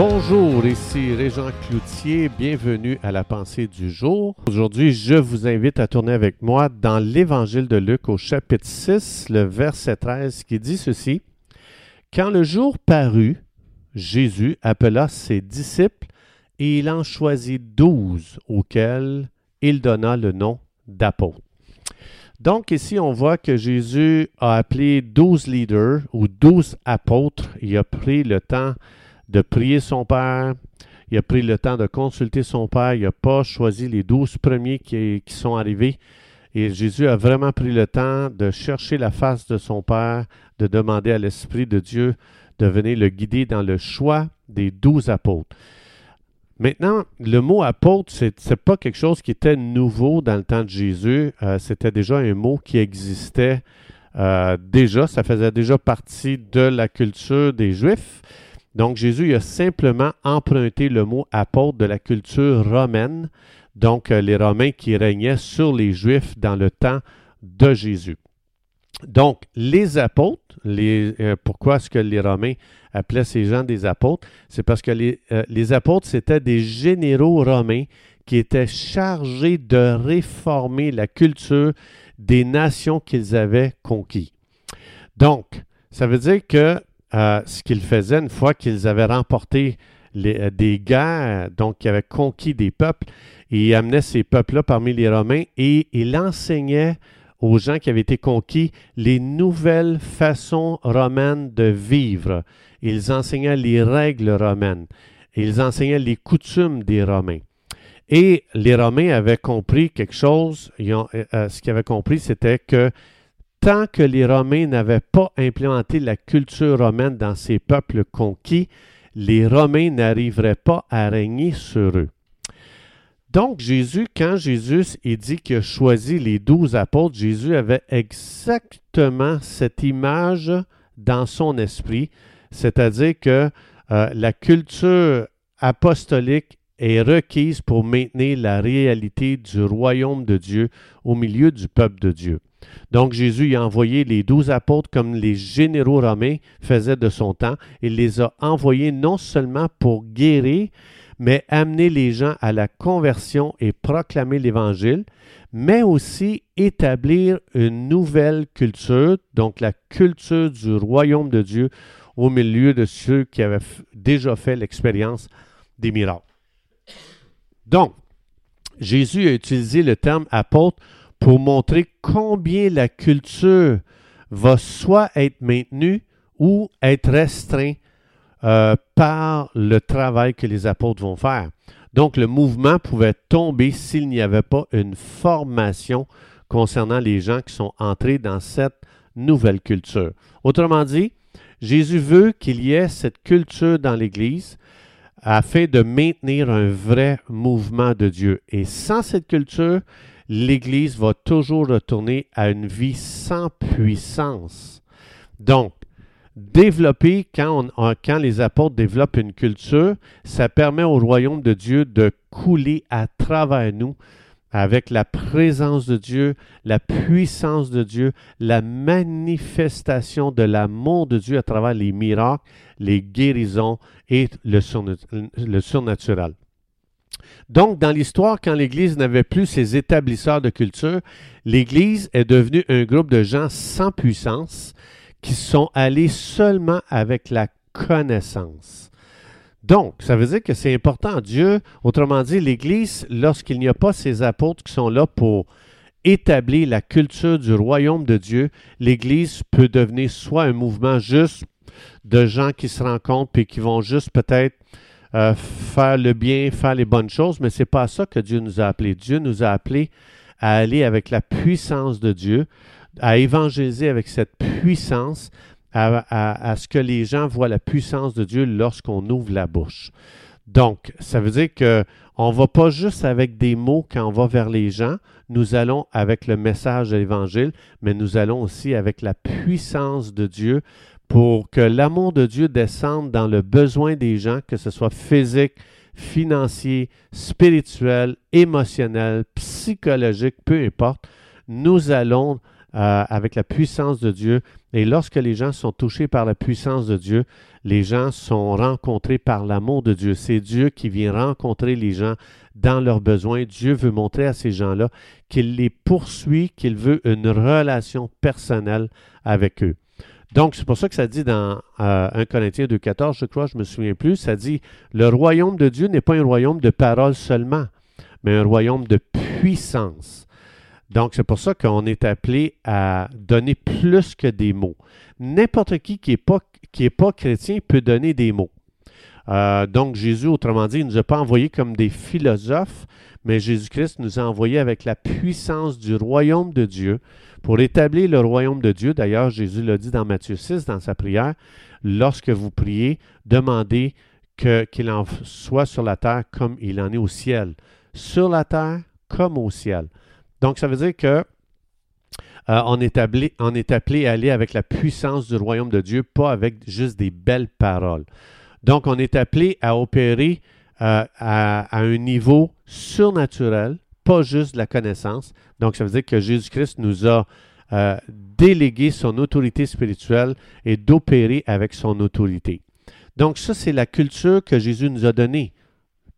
Bonjour, ici Régent Cloutier, bienvenue à la pensée du jour. Aujourd'hui, je vous invite à tourner avec moi dans l'Évangile de Luc au chapitre 6, le verset 13 qui dit ceci. Quand le jour parut, Jésus appela ses disciples et il en choisit douze auxquels il donna le nom d'apôtres. Donc ici, on voit que Jésus a appelé douze leaders ou douze apôtres. Il a pris le temps de prier son Père. Il a pris le temps de consulter son Père. Il n'a pas choisi les douze premiers qui, sont arrivés. Et Jésus a vraiment pris le temps de chercher la face de son Père, de demander à l'Esprit de Dieu de venir le guider dans le choix des douze apôtres. Maintenant, le mot apôtre, ce n'est pas quelque chose qui était nouveau dans le temps de Jésus. Euh, C'était déjà un mot qui existait euh, déjà. Ça faisait déjà partie de la culture des Juifs. Donc, Jésus a simplement emprunté le mot apôtre de la culture romaine, donc euh, les Romains qui régnaient sur les Juifs dans le temps de Jésus. Donc, les apôtres, euh, pourquoi est-ce que les Romains appelaient ces gens des apôtres? C'est parce que les, euh, apôtres, c'était des généraux romains qui étaient chargés de réformer la culture des nations qu'ils avaient conquis. Donc, ça veut dire que euh, ce qu'ils faisaient une fois qu'ils avaient remporté euh, des guerres, donc qu'ils avaient conquis des peuples, ils amenaient ces peuples-là parmi les Romains et ils enseignaient aux gens qui avaient été conquis les nouvelles façons romaines de vivre. Ils enseignaient les règles romaines. Ils enseignaient les coutumes des Romains. Et les Romains avaient compris quelque chose. Ont, euh, ce qu'ils avaient compris, c'était que tant que les Romains n'avaient pas implémenté la culture romaine dans ces peuples conquis, les Romains n'arriveraient pas à régner sur eux. Donc Jésus, quand Jésus il dit qu'il a choisi les douze apôtres, Jésus avait exactement cette image dans son esprit, c'est-à-dire que euh, la culture apostolique est requise pour maintenir la réalité du royaume de Dieu au milieu du peuple de Dieu. Donc Jésus a envoyé les douze apôtres comme les généraux romains faisaient de son temps. Il les a envoyés non seulement pour guérir, mais amener les gens à la conversion et proclamer l'Évangile, mais aussi établir une nouvelle culture, donc la culture du royaume de Dieu au milieu de ceux qui avaient déjà fait l'expérience des miracles. Donc, Jésus a utilisé le terme apôtre pour montrer combien la culture va soit être maintenue ou être restreinte euh, par le travail que les apôtres vont faire. Donc le mouvement pouvait tomber s'il n'y avait pas une formation concernant les gens qui sont entrés dans cette nouvelle culture. Autrement dit, Jésus veut qu'il y ait cette culture dans l'Église afin de maintenir un vrai mouvement de Dieu. Et sans cette culture, l'Église va toujours retourner à une vie sans puissance. Donc, développer, quand, les apôtres développent une culture, ça permet au royaume de Dieu de couler à travers nous avec la présence de Dieu, la puissance de Dieu, la manifestation de l'amour de Dieu à travers les miracles, les guérisons et le, surnaturel. Donc, dans l'histoire, quand l'Église n'avait plus ses établisseurs de culture, l'Église est devenue un groupe de gens sans puissance qui sont allés seulement avec la connaissance. Donc, ça veut dire que c'est important. Dieu, autrement dit, l'Église, lorsqu'il n'y a pas ces apôtres qui sont là pour établir la culture du royaume de Dieu, l'Église peut devenir soit un mouvement juste de gens qui se rencontrent et qui vont juste peut-être euh, faire le bien, faire les bonnes choses, mais ce n'est pas ça que Dieu nous a appelés. Dieu nous a appelés à aller avec la puissance de Dieu, à évangéliser avec cette puissance, à, à, ce que les gens voient la puissance de Dieu lorsqu'on ouvre la bouche. Donc, ça veut dire qu'on ne va pas juste avec des mots quand on va vers les gens, nous allons avec le message de l'Évangile, mais nous allons aussi avec la puissance de Dieu pour que l'amour de Dieu descende dans le besoin des gens, que ce soit physique, financier, spirituel, émotionnel, psychologique, peu importe. Nous allons euh, avec la puissance de Dieu. Et lorsque les gens sont touchés par la puissance de Dieu, les gens sont rencontrés par l'amour de Dieu. C'est Dieu qui vient rencontrer les gens dans leurs besoins. Dieu veut montrer à ces gens-là qu'il les poursuit, qu'il veut une relation personnelle avec eux. Donc, c'est pour ça que ça dit dans 1 euh, Corinthiens 2.14, je crois, je me souviens plus, ça dit, le royaume de Dieu n'est pas un royaume de paroles seulement, mais un royaume de puissance. Donc, c'est pour ça qu'on est appelé à donner plus que des mots. N'importe qui qui n'est pas, pas chrétien peut donner des mots. Euh, donc, Jésus, autrement dit, il ne nous a pas envoyés comme des philosophes, mais Jésus-Christ nous a envoyés avec la puissance du royaume de Dieu pour établir le royaume de Dieu. D'ailleurs, Jésus l'a dit dans Matthieu 6, dans sa prière, lorsque vous priez, demandez qu'il en soit sur la terre comme il en est au ciel. Sur la terre comme au ciel. Donc, ça veut dire que euh, on, est appelé, à aller avec la puissance du royaume de Dieu, pas avec juste des belles paroles. Donc, on est appelé à opérer euh, à, un niveau surnaturel, pas juste la connaissance. Donc, ça veut dire que Jésus-Christ nous a euh, délégué son autorité spirituelle et d'opérer avec son autorité. Donc, ça, c'est la culture que Jésus nous a donnée.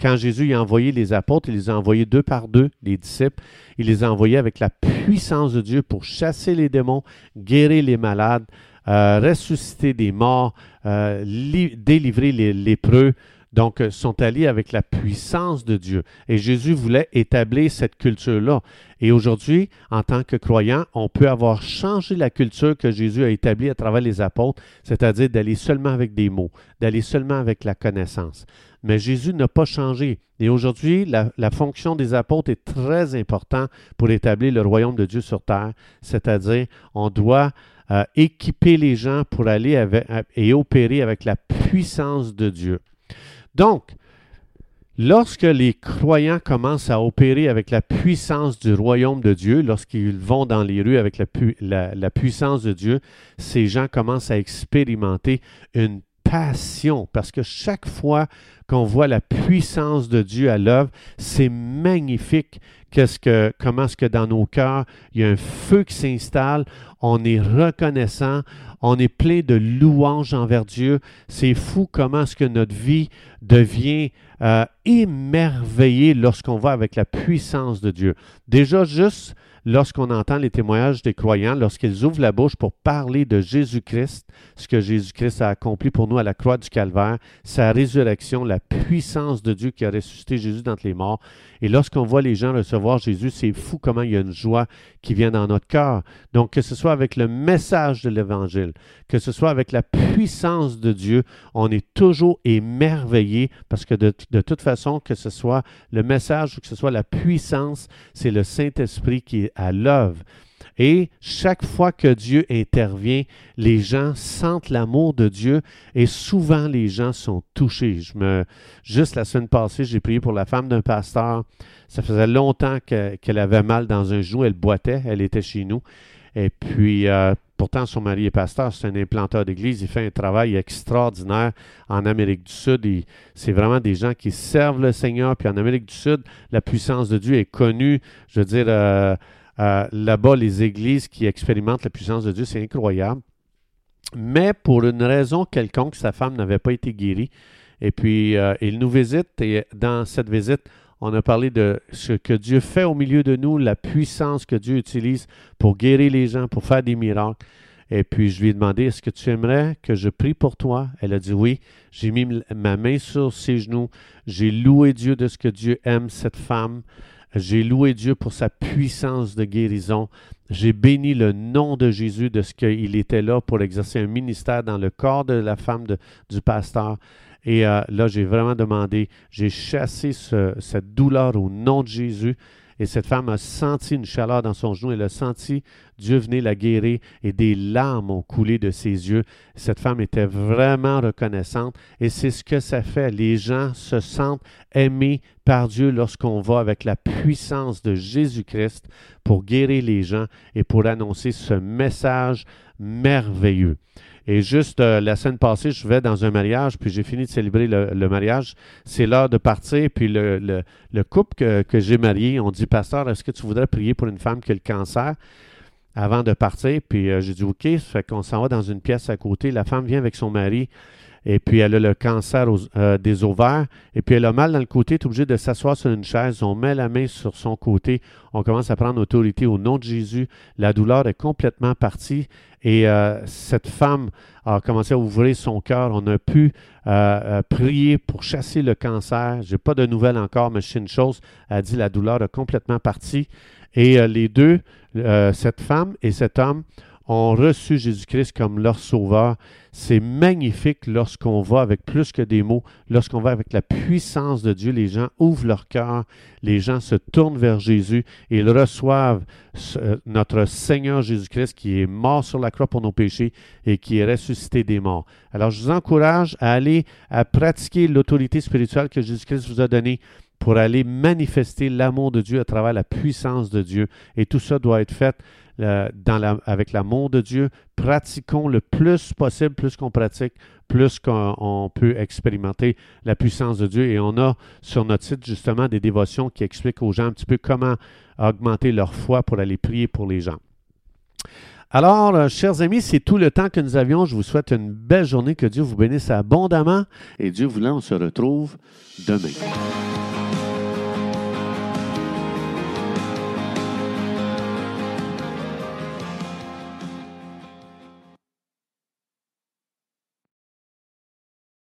Quand Jésus a envoyé les apôtres, il les a envoyés deux par deux, les disciples. Il les a envoyés avec la puissance de Dieu pour chasser les démons, guérir les malades, euh, ressusciter des morts, euh, délivrer les lépreux. Donc, euh, sont alliés avec la puissance de Dieu. Et Jésus voulait établir cette culture-là. Et aujourd'hui, en tant que croyant, on peut avoir changé la culture que Jésus a établie à travers les apôtres, c'est-à-dire d'aller seulement avec des mots, d'aller seulement avec la connaissance. Mais Jésus n'a pas changé. Et aujourd'hui, la, fonction des apôtres est très importante pour établir le royaume de Dieu sur terre, c'est-à-dire on doit euh, équiper les gens pour aller avec, et opérer avec la puissance de Dieu. Donc, lorsque les croyants commencent à opérer avec la puissance du royaume de Dieu, lorsqu'ils vont dans les rues avec la, puissance de Dieu, ces gens commencent à expérimenter une passion, parce que chaque fois qu'on voit la puissance de Dieu à l'œuvre, c'est magnifique. Comment est-ce que dans nos cœurs, il y a un feu qui s'installe, on est reconnaissant, on est plein de louanges envers Dieu. C'est fou comment est-ce que notre vie devient euh, émerveillée lorsqu'on va avec la puissance de Dieu. Déjà, juste lorsqu'on entend les témoignages des croyants, lorsqu'ils ouvrent la bouche pour parler de Jésus-Christ, ce que Jésus-Christ a accompli pour nous à la croix du Calvaire, sa résurrection, la puissance de Dieu qui a ressuscité Jésus d'entre les morts. Et lorsqu'on voit les gens recevoir Jésus, c'est fou comment il y a une joie qui vient dans notre cœur. Donc, que ce soit avec le message de l'Évangile, que ce soit avec la puissance de Dieu, on est toujours émerveillé parce que de, de toute façon, que ce soit le message ou que ce soit la puissance, c'est le Saint-Esprit qui est à l'œuvre. Et chaque fois que Dieu intervient, les gens sentent l'amour de Dieu et souvent les gens sont touchés. Je me, juste la semaine passée, j'ai prié pour la femme d'un pasteur. Ça faisait longtemps qu'elle avait mal dans un genou. Elle boitait. Elle était chez nous. Et puis, euh, pourtant, son mari est pasteur, c'est un implanteur d'église. Il fait un travail extraordinaire en Amérique du Sud. C'est vraiment des gens qui servent le Seigneur. Puis en Amérique du Sud, la puissance de Dieu est connue. Je veux dire, euh, euh, là-bas, les églises qui expérimentent la puissance de Dieu, c'est incroyable. Mais pour une raison quelconque, sa femme n'avait pas été guérie. Et puis, euh, il nous visite et dans cette visite, on a parlé de ce que Dieu fait au milieu de nous, la puissance que Dieu utilise pour guérir les gens, pour faire des miracles. Et puis je lui ai demandé, est-ce que tu aimerais que je prie pour toi? Elle a dit oui. J'ai mis ma main sur ses genoux. J'ai loué Dieu de ce que Dieu aime cette femme. J'ai loué Dieu pour sa puissance de guérison. J'ai béni le nom de Jésus de ce qu'il était là pour exercer un ministère dans le corps de la femme du pasteur. Et euh, là, j'ai vraiment demandé, j'ai chassé cette douleur au nom de Jésus. Et cette femme a senti une chaleur dans son genou. Elle a senti Dieu venir la guérir et des larmes ont coulé de ses yeux. Cette femme était vraiment reconnaissante et c'est ce que ça fait. Les gens se sentent aimés par Dieu lorsqu'on va avec la puissance de Jésus-Christ pour guérir les gens et pour annoncer ce message merveilleux. Et juste euh, la semaine passée, je vais dans un mariage, puis j'ai fini de célébrer le, mariage. C'est l'heure de partir, puis le, le, couple que, que j'ai marié, on dit, Pasteur, est-ce que tu voudrais prier pour une femme qui a le cancer? avant de partir? Puis j'ai dit OK, ça fait qu'on s'en va dans une pièce à côté. La femme vient avec son mari et puis elle a le cancer euh, des ovaires, et puis elle a mal dans le côté, est obligée de s'asseoir sur une chaise, on met la main sur son côté, on commence à prendre autorité au nom de Jésus, la douleur est complètement partie, et euh, cette femme a commencé à ouvrir son cœur, on a pu euh, prier pour chasser le cancer, j'ai pas de nouvelles encore, mais c'est une chose, elle a dit la douleur est complètement partie, et les deux, cette femme et cet homme, ont reçu Jésus-Christ comme leur sauveur. C'est magnifique lorsqu'on va avec plus que des mots, lorsqu'on va avec la puissance de Dieu, les gens ouvrent leur cœur, les gens se tournent vers Jésus et ils reçoivent notre Seigneur Jésus-Christ qui est mort sur la croix pour nos péchés et qui est ressuscité des morts. Alors je vous encourage à aller à pratiquer l'autorité spirituelle que Jésus-Christ vous a donnée pour aller manifester l'amour de Dieu à travers la puissance de Dieu. Et tout ça doit être fait dans avec l'amour de Dieu. Pratiquons le plus possible, plus qu'on pratique, plus qu'on peut expérimenter la puissance de Dieu. Et on a sur notre site justement des dévotions qui expliquent aux gens un petit peu comment augmenter leur foi pour aller prier pour les gens. Alors, euh, chers amis, c'est tout le temps que nous avions. Je vous souhaite une belle journée, que Dieu vous bénisse abondamment. Et Dieu voulant, on se retrouve demain.